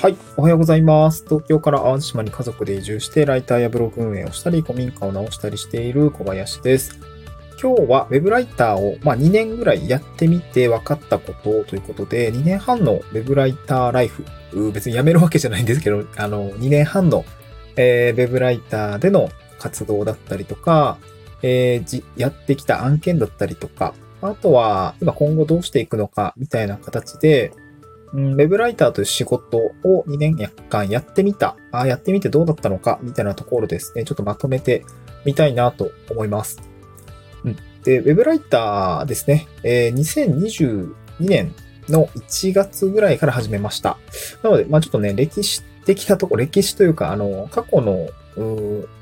はい。おはようございます。東京から淡路島に家族で移住して、ライターやブログ運営をしたり、古民家を直したりしている小林です。今日は Web ライターを、まあ、2年ぐらいやってみて分かったことということで、2年半の Web ライターライフ、別に辞めるわけじゃないんですけど、あの、2年半の、え、Web ライターでの活動だったりとか、えー、やってきた案件だったりとか、あとは、今今後どうしていくのか、みたいな形で、うん、ウェブライターという仕事を2年間やってみた。あやってみてどうだったのか、みたいなところですね。ちょっとまとめてみたいなと思います。うん。で、ウェブライターですね。えー2022年の1月ぐらいから始めました。なので、まあちょっとね、歴史的なとこ、歴史というか、あの、過去の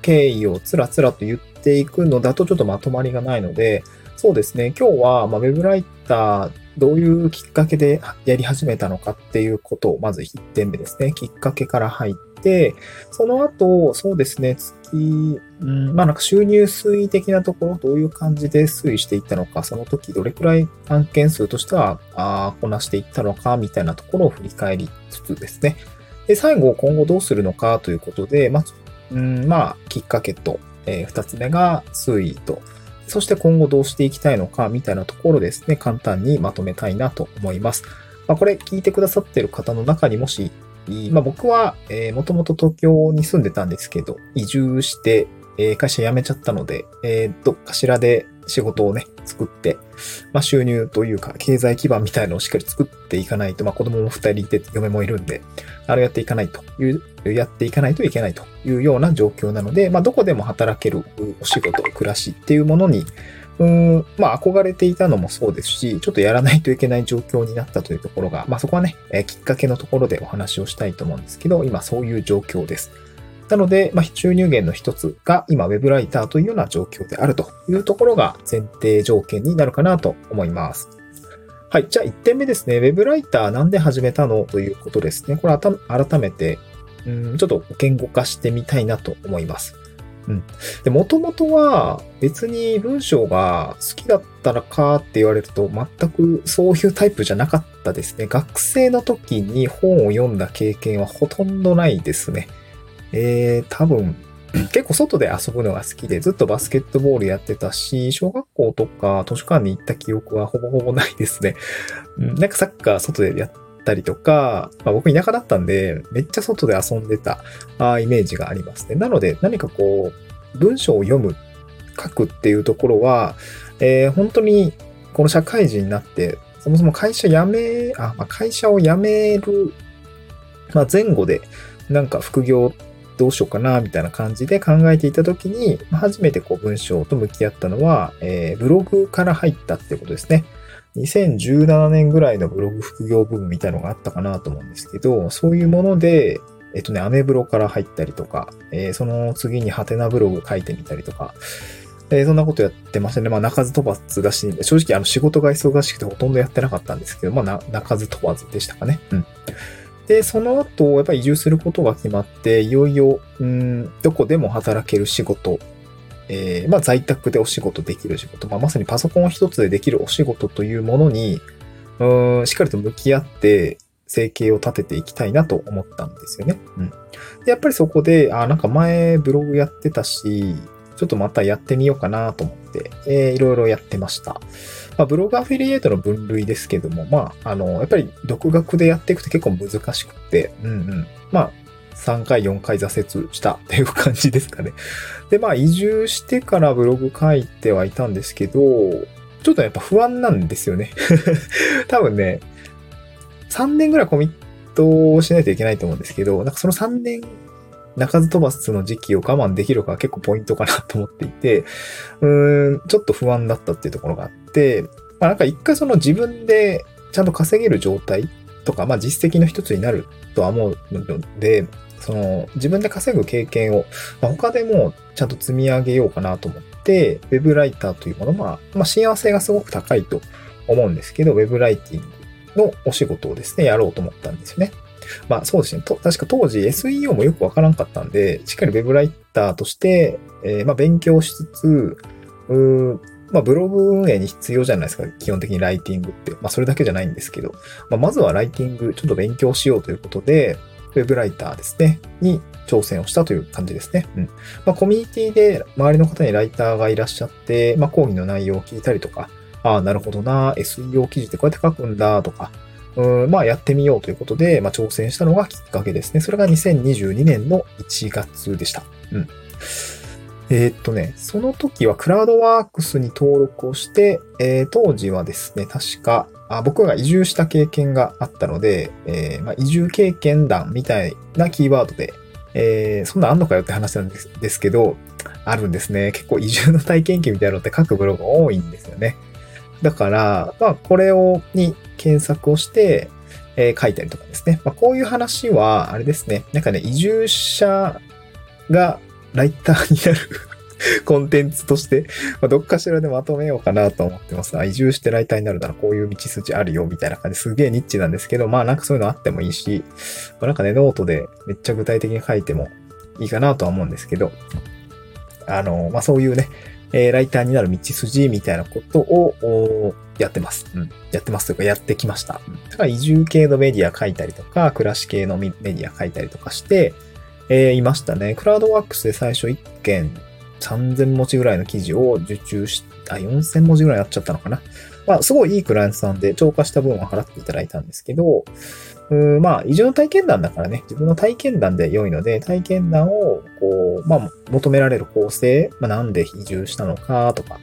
経緯をつらつらと言っていくのだとちょっとまとまりがないので、そうですね。今日は、まあ、ウェブライター、どういうきっかけでやり始めたのかっていうことを、まず1点目ですね。きっかけから入って、その後、そうですね、月、うん、まあなんか収入推移的なところ、どういう感じで推移していったのか、その時どれくらい案件数としては、あこなしていったのか、みたいなところを振り返りつつですね。で、最後、今後どうするのかということで、まあ、うん、まあ、きっかけと、えー二つ目が推移と、そして今後どうしていきたいのかみたいなところですね、簡単にまとめたいなと思います。まあ、これ聞いてくださってる方の中にもし、まあ、僕は、えー、もともと東京に住んでたんですけど、移住して、え会社辞めちゃったので、えーどっかしらで仕事をね、作って、まあ、収入というか、経済基盤みたいのをしっかり作っていかないと、まあ、子供も二人いて、嫁もいるんで、あれやっていかないという、やっていかないといけないというような状況なので、まあ、どこでも働けるお仕事、暮らしっていうものに、うーん、まあ、憧れていたのもそうですし、ちょっとやらないといけない状況になったというところが、まあ、そこはね、えーきっかけのところでお話をしたいと思うんですけど、今そういう状況です。なので、まあ、収入源の一つが今、ウェブライターというような状況であるというところが前提条件になるかなと思います。はい。じゃあ1点目ですね。ウェブライターなんで始めたのということですね。これ改めて、うん、ちょっと言語化してみたいなと思います。うん。で、もともとは別に文章が好きだったらかって言われると全くそういうタイプじゃなかったですね。学生の時に本を読んだ経験はほとんどないですね。えー、多分、結構外で遊ぶのが好きで、ずっとバスケットボールやってたし、小学校とか図書館に行った記憶はほぼほぼないですね。なんかサッカー外でやったりとか、まあ、僕田舎だったんで、めっちゃ外で遊んでたあイメージがありますね。なので、何かこう、文章を読む、書くっていうところは、えー本当にこの社会人になって、そもそも会社辞め、あ、まあ、会社を辞める、まあ、前後で、なんか副業どうしようかな、みたいな感じで考えていたときに、初めてこう文章と向き合ったのは、えーブログから入ったってことですね。2017年ぐらいのブログ副業部分みたいのがあったかなと思うんですけど、そういうもので、えっとね、アメブロから入ったりとか、えーその次にハテナブログ書いてみたりとか、えーそんなことやってましたね。まあ、鳴かず飛ばずだし、正直あの仕事が忙しくてほとんどやってなかったんですけど、まあ、な鳴かず飛ばずでしたかね。うん。で、その後、やっぱり移住することが決まって、いよいよ、うん、どこでも働ける仕事、えーまあ、在宅でお仕事できる仕事、まあ、まさにパソコン一つでできるお仕事というものに、うん、しっかりと向き合って、生計を立てていきたいなと思ったんですよね。うん。で、やっぱりそこで、あ、なんか前ブログやってたし、ちょっとまたやってみようかなと思って、えーいろいろやってました。まあ、ブログアフィリエイトの分類ですけども、まあ、あの、やっぱり独学でやっていくと結構難しくて、うんうん。まあ、3回、4回挫折したっていう感じですかね。で、まあ、移住してからブログ書いてはいたんですけど、ちょっとやっぱ不安なんですよね。多分ね、3年ぐらいコミットをしないといけないと思うんですけど、なんかその3年、鳴かず飛ばすの時期を我慢できるかが結構ポイントかなと思っていて、うーん、ちょっと不安だったっていうところがあって、まあなんか一回その自分でちゃんと稼げる状態とか、まあ実績の一つになるとは思うので、その自分で稼ぐ経験を、まあ、他でもちゃんと積み上げようかなと思って、ウェブライターというものは、まあ幸せがすごく高いと思うんですけど、ウェブライティングのお仕事をですね、やろうと思ったんですよね。まあそうですね。と確か当時 SEO もよくわからんかったんで、しっかりウェブライターとして、えーまあ勉強しつつ、うまあブログ運営に必要じゃないですか。基本的にライティングって。まあそれだけじゃないんですけど、まあまずはライティングちょっと勉強しようということで、ウェブライターですね、に挑戦をしたという感じですね。うん。まあ、コミュニティで周りの方にライターがいらっしゃって、まあ、講義の内容を聞いたりとか、ああ、なるほどな、SEO 記事ってこうやって書くんだとか、うんまあ、やってみようということで、まあ、挑戦したのがきっかけですね。それが2022年の1月でした。うん。えー、っとね、その時はクラウドワークスに登録をして、えー、当時はですね、確か、あ僕が移住した経験があったので、えー、まあ、移住経験談みたいなキーワードで、え、そんなんあんのかよって話なんですですけど、あるんですね。結構移住の体験記みたいなのって書くブログ多いんですよね。だから、まあ、これを、に検索をして、えー、書いたりとかですね。まあ、こういう話は、あれですね。なんかね、移住者がライターになる コンテンツとして、まあ、どっかしらでまとめようかなと思ってます。あ移住してライターになるならこういう道筋あるよみたいな感じすげえニッチなんですけど、まあなんかそういうのあってもいいし、まあ、なんかね、ノートでめっちゃ具体的に書いてもいいかなとは思うんですけど、あの、まあそういうね、えー、ライターになる道筋みたいなことをやってます。うん。やってますというかやってきました。だから移住系のメディア書いたりとか、暮らし系のメディア書いたりとかして、えー、いましたね。クラウドワークスで最初1件3000文字ぐらいの記事を受注し、あ、4000文字ぐらいやっちゃったのかな。まあ、すごいいいクライアントさんで超過した分は払っていただいたんですけど、うまあ、移住の体験談だからね、自分の体験談で良いので、体験談を、こう、まあ、求められる構成、まあ、なんで移住したのかとか、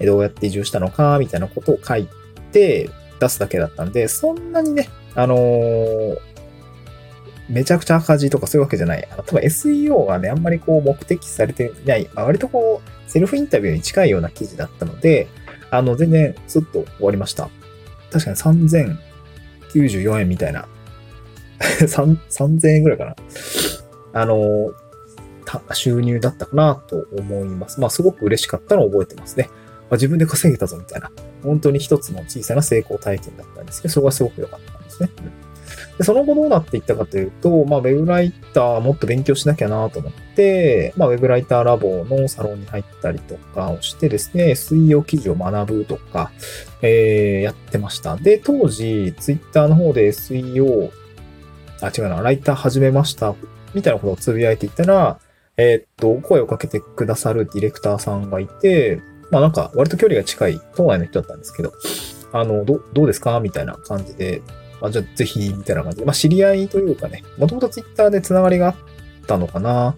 どうやって移住したのか、みたいなことを書いて出すだけだったんで、そんなにね、あのー、めちゃくちゃ赤字とかそういうわけじゃない。あの多分 SEO はね、あんまりこう目的されていない、まあ、割とこう、セルフインタビューに近いような記事だったので、あの、全然スッと終わりました。確かに3094円みたいな。3000円ぐらいかな。あの、収入だったかなと思います。まあ、すごく嬉しかったのを覚えてますね。まあ、自分で稼げたぞみたいな。本当に一つの小さな成功体験だったんですけど、そこがすごく良かったんですね。でその後どうなっていったかというと、まあ、ウェブライターもっと勉強しなきゃなと思って、まあ、ウェブライターラボのサロンに入ったりとかをしてですね、SEO 記事を学ぶとか、えー、やってました。で、当時、ツイッターの方で SEO、あ、違うな、ライター始めました、みたいなことをつぶやいていたら、えー、っと、声をかけてくださるディレクターさんがいて、まあなんか割と距離が近い都内の人だったんですけど、あの、ど、どうですか？みたいな感じであ、じゃあぜひ、みたいな感じで。まあ、知り合いというかね、もともとツイッターでつながりがあったのかな。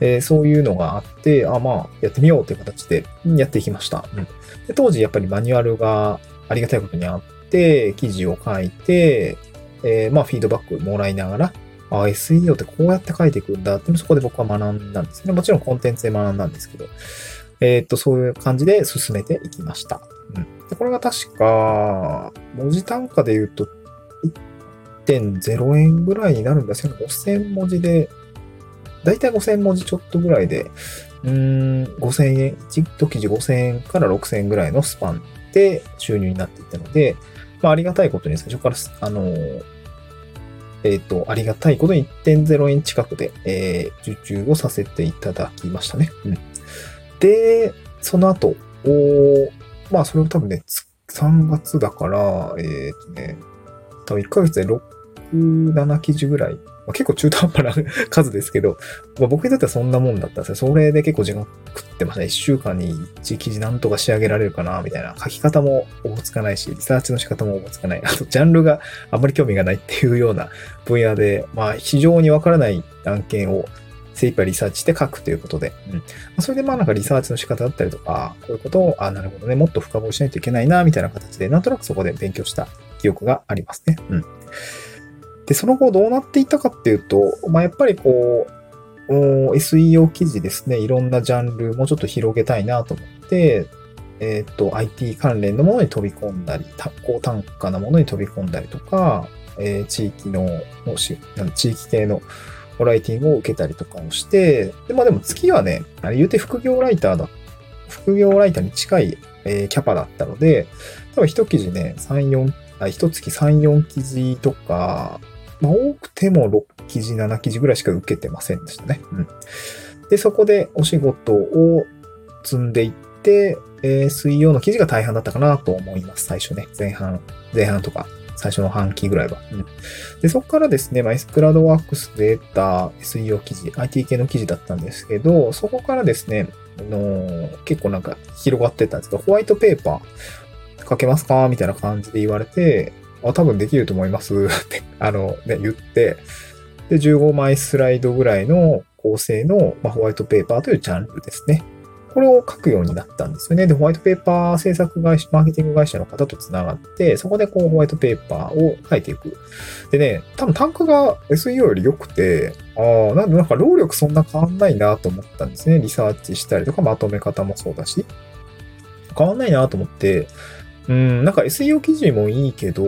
えー、そういうのがあって、あ、まあ、やってみようという形でやっていきました。うん、で当時やっぱりマニュアルがありがたいことにあって、記事を書いて、えー、まあ、フィードバックもらいながら、あ、SEO ってこうやって書いていくんだって、そこで僕は学んだんですね。もちろんコンテンツで学んだんですけど、えー、っと、そういう感じで進めていきました。うん。で、これが確か、文字単価で言うと1.0円ぐらいになるんですけど、5000文字で、だいたい5000文字ちょっとぐらいで、うーん、5000円、1記事5000円から6000円ぐらいのスパンで収入になっていったので、まあ、ありがたいことに最初から、あのえっ、ー、と、ありがたいことに1.0円近くで、えー、受注をさせていただきましたね。うん。で、その後、おまあ、それを多分ね、3月だから、えっ、とね、多分1ヶ月で6、17記事ぐらい。まあ、結構中途半端な数ですけど、まあ、僕にとってはそんなもんだったんですよ。それで結構時間食ってましたね。1週間に1記事なんとか仕上げられるかな、みたいな。書き方もおぼつかないし、リサーチの仕方もおぼつかない。あと、ジャンルがあんまり興味がないっていうような分野で、まあ、非常にわからない案件を精一杯リサーチして書くということで。うん。それでまあなんかリサーチの仕方だったりとか、こういうことを、あ、なるほどね、もっと深掘りしないといけないな、みたいな形で、なんとなくそこで勉強した記憶がありますね。うん。で、その後どうなっていったかっていうと、まあ、やっぱりこう、SEO 記事ですね、いろんなジャンルもうちょっと広げたいなと思って、えっ、ー、と、IT 関連のものに飛び込んだり、高単価なものに飛び込んだりとか、えー、地域の、地域系のライティングを受けたりとかをして、で、まあでも月はね、あれ言うて副業ライターだ、副業ライターに近い、えー、キャパだったので、多分一記事ね、3、4一月3、4記事とか、まあ、多くても6記事、7記事ぐらいしか受けてませんでしたね。うん。で、そこでお仕事を積んでいって、えー、水曜の記事が大半だったかなと思います。最初ね。前半、前半とか、最初の半期ぐらいは。うん、で、そこからですね、まあ、S クラウドワークスで得た SEO 記事、IT 系の記事だったんですけど、そこからですね、あの、結構なんか広がってたんですけど、ホワイトペーパー書けますか？みたいな感じで言われて、あ、多分できると思いますって あの、ね、言って、で、15枚スライドぐらいの構成の、まあ、ホワイトペーパーというジャンルですね。これを書くようになったんですよね。で、ホワイトペーパー制作会社、マーケティング会社の方と繋がって、そこでこうホワイトペーパーを書いていく。でね、多分単価が SEO より良くて、ああ、なんでなんか労力そんな変わんないなと思ったんですね。リサーチしたりとかまとめ方もそうだし。変わんないなと思って、うん、なんか SEO 記事もいいけど、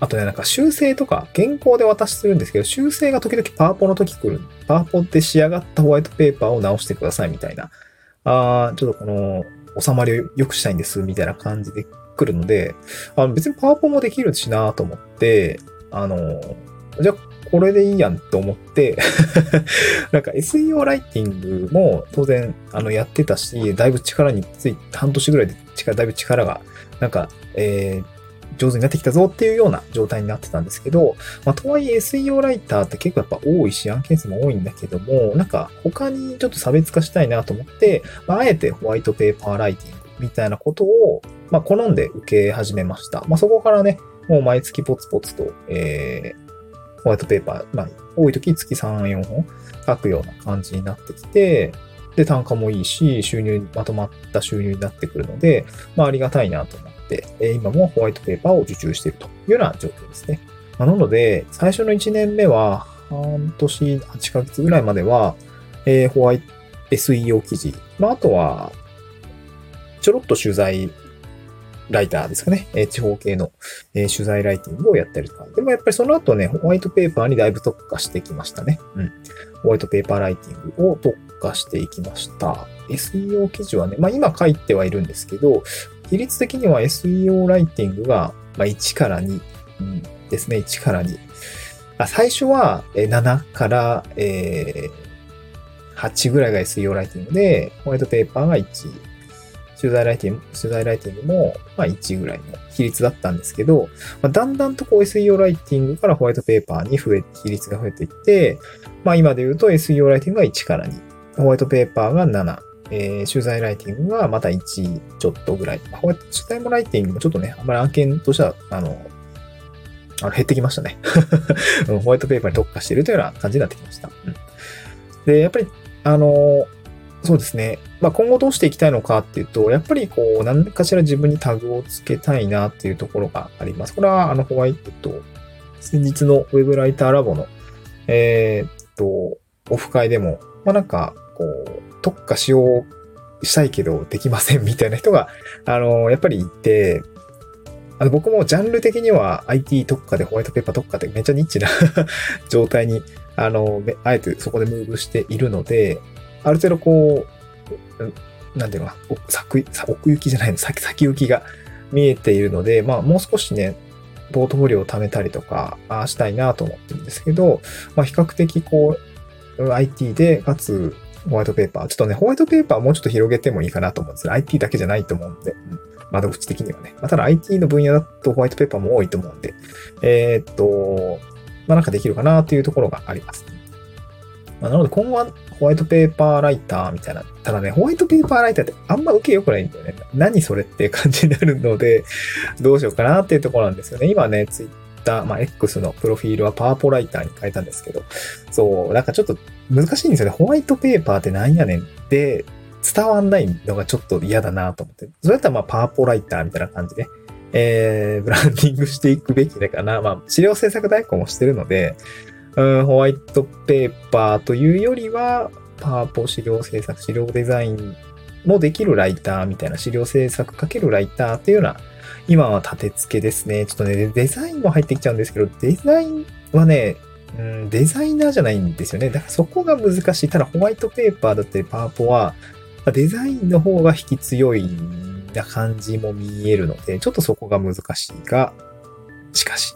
あとね、なんか修正とか、原稿で渡しするんですけど、修正が時々パワポの時来る。パワポって仕上がったホワイトペーパーを直してくださいみたいな。ああ、ちょっとこの、収まりを良くしたいんです、みたいな感じで来るので、あの別にパワポもできるしなと思って、あの、じゃあこれでいいやんと思って なんか SEO ライティングも当然あのやってたし、だいぶ力について、半年ぐらいで力、だいぶ力が、なんか、えー、上手になってきたぞっていうような状態になってたんですけど、まあ、とはいえ SEO ライターって結構やっぱ多いし、案件数も多いんだけども、なんか他にちょっと差別化したいなと思って、まあ、あえてホワイトペーパーライティングみたいなことを、まあ、好んで受け始めました。まあ、そこからね、もう毎月ポツポツと、えー、ホワイトペーパー、まあ、多い時月3、4本書くような感じになってきて、で、単価もいいし、収入、まとまった収入になってくるので、まあ、ありがたいなと思って、え今もホワイトペーパーを受注しているというような状況ですね。まあ、なので、最初の1年目は、半年8ヶ月ぐらいまでは、えー、ホワイト SEO 記事、まあ、あとは、ちょろっと取材ライターですかね。え地方系の、え取材ライティングをやったりとか。でもやっぱりその後ね、ホワイトペーパーにだいぶ特化してきましたね。うん。ホワイトペーパーライティングを特化していきました。SEO 記事はね、まあ今書いてはいるんですけど、比率的には SEO ライティングが、ま1から2、うん、ですね。1から2。あ最初は7から、えー、8ぐらいが SEO ライティングで、ホワイトペーパーが1、取材ライティング、取材ライティングも、まあ1ぐらいの比率だったんですけど、まあ、だんだんとこう SEO ライティングからホワイトペーパーに増え、比率が増えていって、まあ今で言うと SEO ライティングが1から2、ホワイトペーパーが7、えー、取材ライティングがまた1ちょっとぐらい。まあ、ホワイト、取材もライティングもちょっとね、あんまり案件としては、あの、あの減ってきましたね ホワイトペーパーに特化しているというような感じになってきました。うん、で、やっぱり、あの、そうですね。まあ、今後どうしていきたいのかっていうと、やっぱりこう、何かしら自分にタグをつけたいなっていうところがあります。これは、あの、ホワイトと、先日のウェブライターラボの、えー、っと、オフ会でも、まあ、なんか、こう、特化しよう、したいけどできませんみたいな人が、あの、やっぱりいて、あの、僕もジャンル的には IT 特化でホワイトペーパー特化でめっちゃニッチな 状態に、あの、あえてそこでムーブしているので、ある程度こう、なんていうのかな、奥行きじゃないの、先、先行きが見えているので、まあもう少しね、ポートフォリオを貯めたりとか、したいなと思ってるんですけど、まあ比較的こう、IT で、かつ、ホワイトペーパー。ちょっとね、ホワイトペーパーもうちょっと広げてもいいかなと思うんです。IT だけじゃないと思うんで。窓口的にはね。まあ、ただ IT の分野だとホワイトペーパーも多いと思うんで。えー、っと、まあなんかできるかなっていうところがあります。まあ、なので今後はホワイトペーパーライターみたいな。ただね、ホワイトペーパーライターってあんま受け良くないんだよね。何それって感じになるので、どうしようかなっていうところなんですよね。今ね、ツイッター、まあ、X のプロフィールはパワポライターに変えたんですけど、そう、なんかちょっと難しいんですよね。ホワイトペーパーって何やねんって伝わんないのがちょっと嫌だなと思って。それだったらまあパワポライターみたいな感じで、えー、ブランディングしていくべきだかな。まあ、資料制作代行もしてるので、うん、ホワイトペーパーというよりは、パワポ資料制作、資料デザインもできるライターみたいな、資料制作かけるライターっていうような、今は立て付けですね。ちょっとね、デザインも入ってきちゃうんですけど、デザインはね、うん、デザイナーじゃないんですよね。だからそこが難しい。ただホワイトペーパーだったりパワポは、デザインの方が引き強いな感じも見えるので、ちょっとそこが難しいが、しかし、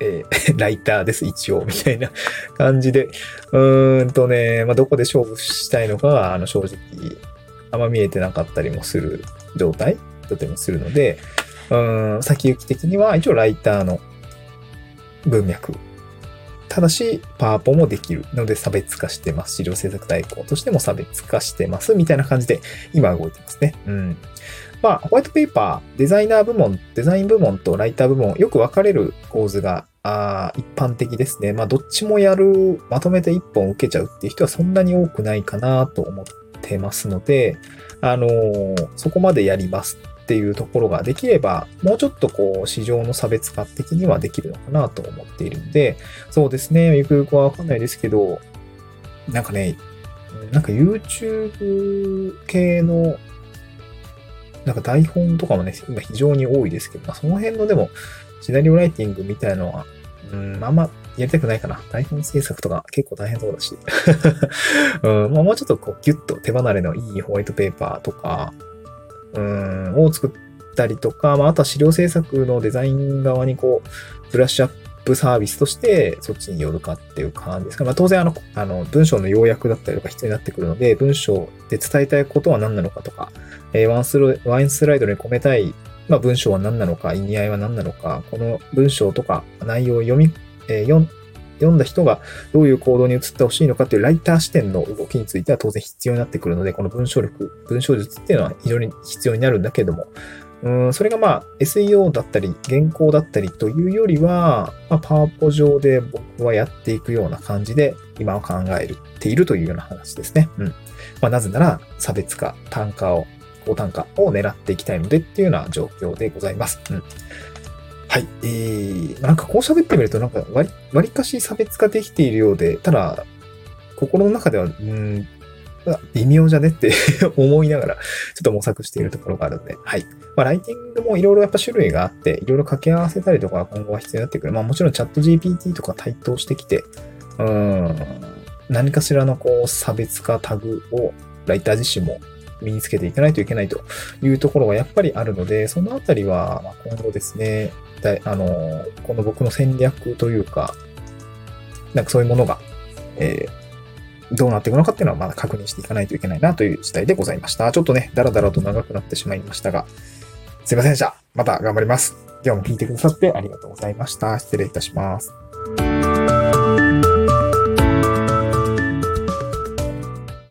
えー、ライターです、一応、みたいな感じで、うーんとね、まあ、どこで勝負したいのかが、あの、正直、あんま見えてなかったりもする状態だったりもするので、うーん、先行き的には一応ライターの文脈。ただし、パワポもできるので差別化してます。資料制作代行としても差別化してます。みたいな感じで今動いてますね。うん。まあ、ホワイトペーパー、デザイナー部門、デザイン部門とライター部門、よく分かれる構図があ一般的ですね。まあ、どっちもやる、まとめて一本受けちゃうっていう人はそんなに多くないかなと思ってますので、あのー、そこまでやりますっていうところができれば、もうちょっとこう、市場の差別化的にはできるのかなと思っているんで、そうですね、ゆくゆくはわかんないですけど、なんかね、なんか YouTube 系のなんか台本とかもね、今非常に多いですけど、まあ、その辺のでも、シナリオライティングみたいのは、うん、あんまやりたくないかな。台本制作とか結構大変そうだし。うん、まあ、もうちょっとこうギュッと手離れのいいホワイトペーパーとか、うん、を作ったりとか、まあ、あとは資料制作のデザイン側にこう、ブラッシュアップサービスとしてそっちによるかっていう感じですか。まあ、当然あの、あの、文章の要約だったりとか必要になってくるので、文章で伝えたいことは何なのかとか、えー、ワンスロワインスライドに込めたい、まあ、文章は何なのか、意味合いは何なのか、この文章とか内容を読み、えー、読んだ人がどういう行動に移ってほしいのかっていうライター視点の動きについては当然必要になってくるので、この文章力、文章術っていうのは非常に必要になるんだけども、うんそれがまあ SEO だったり原稿だったりというよりは、まあ、パワポ上で僕はやっていくような感じで今は考えているというような話ですね。うん。まあ、なぜなら差別化、単価を、高単価を狙っていきたいのでっていうような状況でございます。うん。はい。えー、なんかこう喋ってみるとなんか割、割かし差別化できているようで、ただ、心の中では、うん、微妙じゃねって 思いながら、ちょっと模索しているところがあるので、はい。まあ、ライティングもいろいろやっぱ種類があって、いろいろ掛け合わせたりとか今後は必要になってくる。まあもちろんチャット GPT とか台頭してきて、うん、何かしらのこう差別化タグをライター自身も身につけていかないといけないというところがやっぱりあるので、そのあたりは今後ですね、あの、この僕の戦略というか、なんかそういうものが、えーどうなっていくのかっていうのはまだ確認していかないといけないなという事態でございました。ちょっとね、だらだらと長くなってしまいましたが、すいませんでした。また頑張ります。今日も聞いてくださってありがとうございました。失礼いたします。